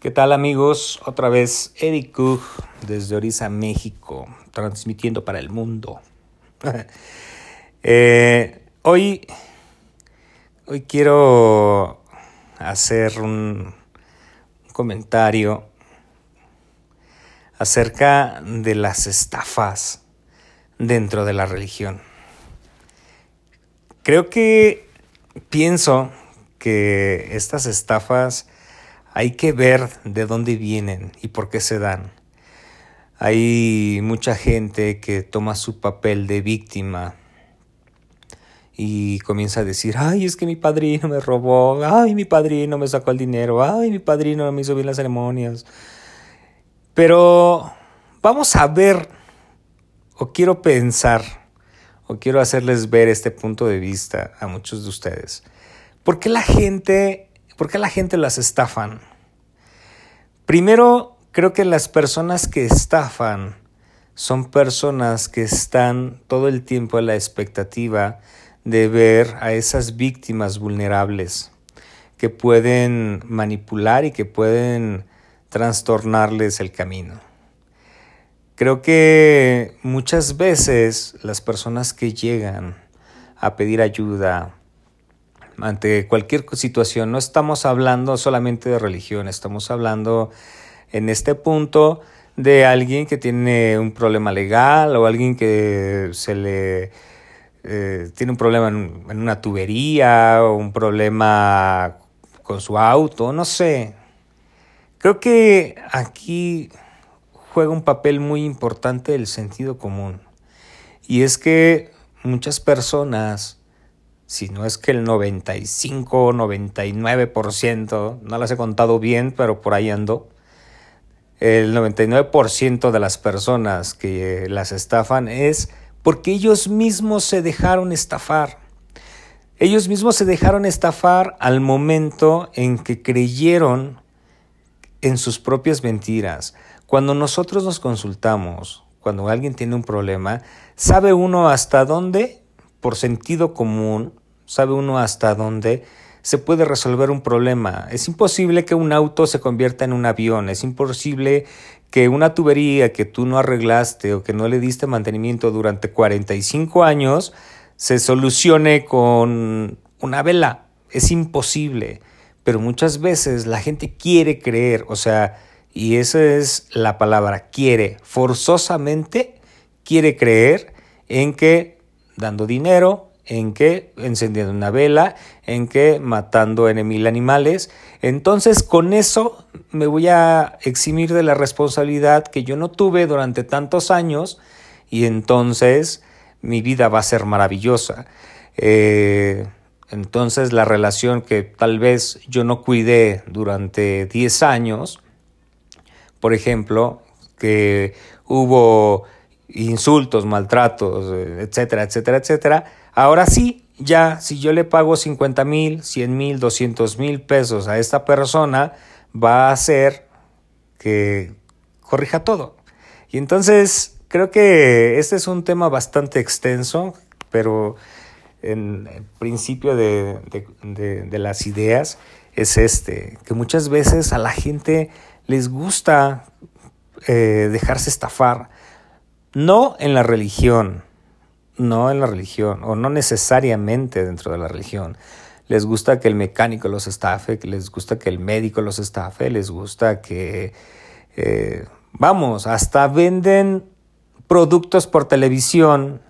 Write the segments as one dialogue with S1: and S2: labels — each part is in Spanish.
S1: ¿Qué tal amigos? Otra vez Eric Cook desde Orisa, México, transmitiendo para el mundo. Eh, hoy, hoy quiero hacer un comentario acerca de las estafas dentro de la religión. Creo que pienso que estas estafas hay que ver de dónde vienen y por qué se dan. Hay mucha gente que toma su papel de víctima y comienza a decir, ay, es que mi padrino me robó, ay, mi padrino me sacó el dinero, ay, mi padrino no me hizo bien las ceremonias. Pero vamos a ver, o quiero pensar, o quiero hacerles ver este punto de vista a muchos de ustedes. ¿Por qué la gente ¿Por qué la gente las estafan? Primero, creo que las personas que estafan son personas que están todo el tiempo a la expectativa de ver a esas víctimas vulnerables que pueden manipular y que pueden trastornarles el camino. Creo que muchas veces las personas que llegan a pedir ayuda, ante cualquier situación. No estamos hablando solamente de religión, estamos hablando en este punto de alguien que tiene un problema legal o alguien que se le eh, tiene un problema en, en, una tubería o un problema con su auto, no sé. Creo que aquí juega un papel muy importante el sentido común. Y es que muchas personas si no es que el 95 o 99%, no las he contado bien, pero por ahí ando, el 99% de las personas que las estafan es porque ellos mismos se dejaron estafar. Ellos mismos se dejaron estafar al momento en que creyeron en sus propias mentiras. Cuando nosotros nos consultamos, cuando alguien tiene un problema, sabe uno hasta dónde, por sentido común, sabe uno hasta dónde se puede resolver un problema. Es imposible que un auto se convierta en un avión, es imposible que una tubería que tú no arreglaste o que no le diste mantenimiento durante 45 años se solucione con una vela. Es imposible. Pero muchas veces la gente quiere creer, o sea, y esa es la palabra, quiere, forzosamente quiere creer en que dando dinero, en que encendiendo una vela, en que matando mil animales. Entonces con eso me voy a eximir de la responsabilidad que yo no tuve durante tantos años y entonces mi vida va a ser maravillosa. Eh, entonces la relación que tal vez yo no cuidé durante 10 años, por ejemplo, que hubo insultos, maltratos, etcétera, etcétera, etcétera, Ahora sí, ya si yo le pago 50 mil, 100 mil, 200 mil pesos a esta persona, va a hacer que corrija todo. Y entonces creo que este es un tema bastante extenso, pero en el principio de, de, las ideas es este, que muchas veces a la gente les gusta eh, dejarse estafar, no en la religión, no en la religión, o no necesariamente dentro de la religión. Les gusta que el mecánico los estafe, les gusta que el médico los estafe, les gusta que, eh, vamos, hasta venden productos por televisión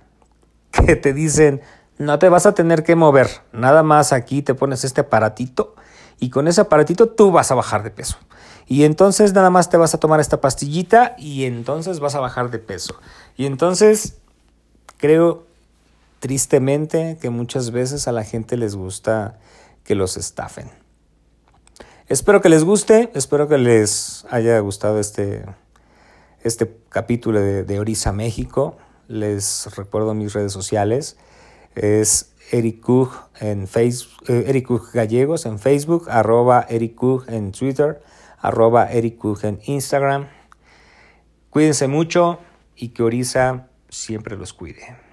S1: que te dicen, no te vas a tener que mover, nada más aquí te pones este aparatito y con ese aparatito tú vas a bajar de peso. Y entonces nada más te vas a tomar esta pastillita y entonces vas a bajar de peso. Y entonces Creo tristemente que muchas veces a la gente les gusta que los estafen. Espero que les guste, espero que les haya gustado este, este capítulo de, Orisa México. Les recuerdo mis redes sociales. Es Eric en Facebook, eh, Eric Gallegos en Facebook, arroba Eric en Twitter, arroba Eric Instagram. Cuídense mucho y que Orisa siempre los cuide.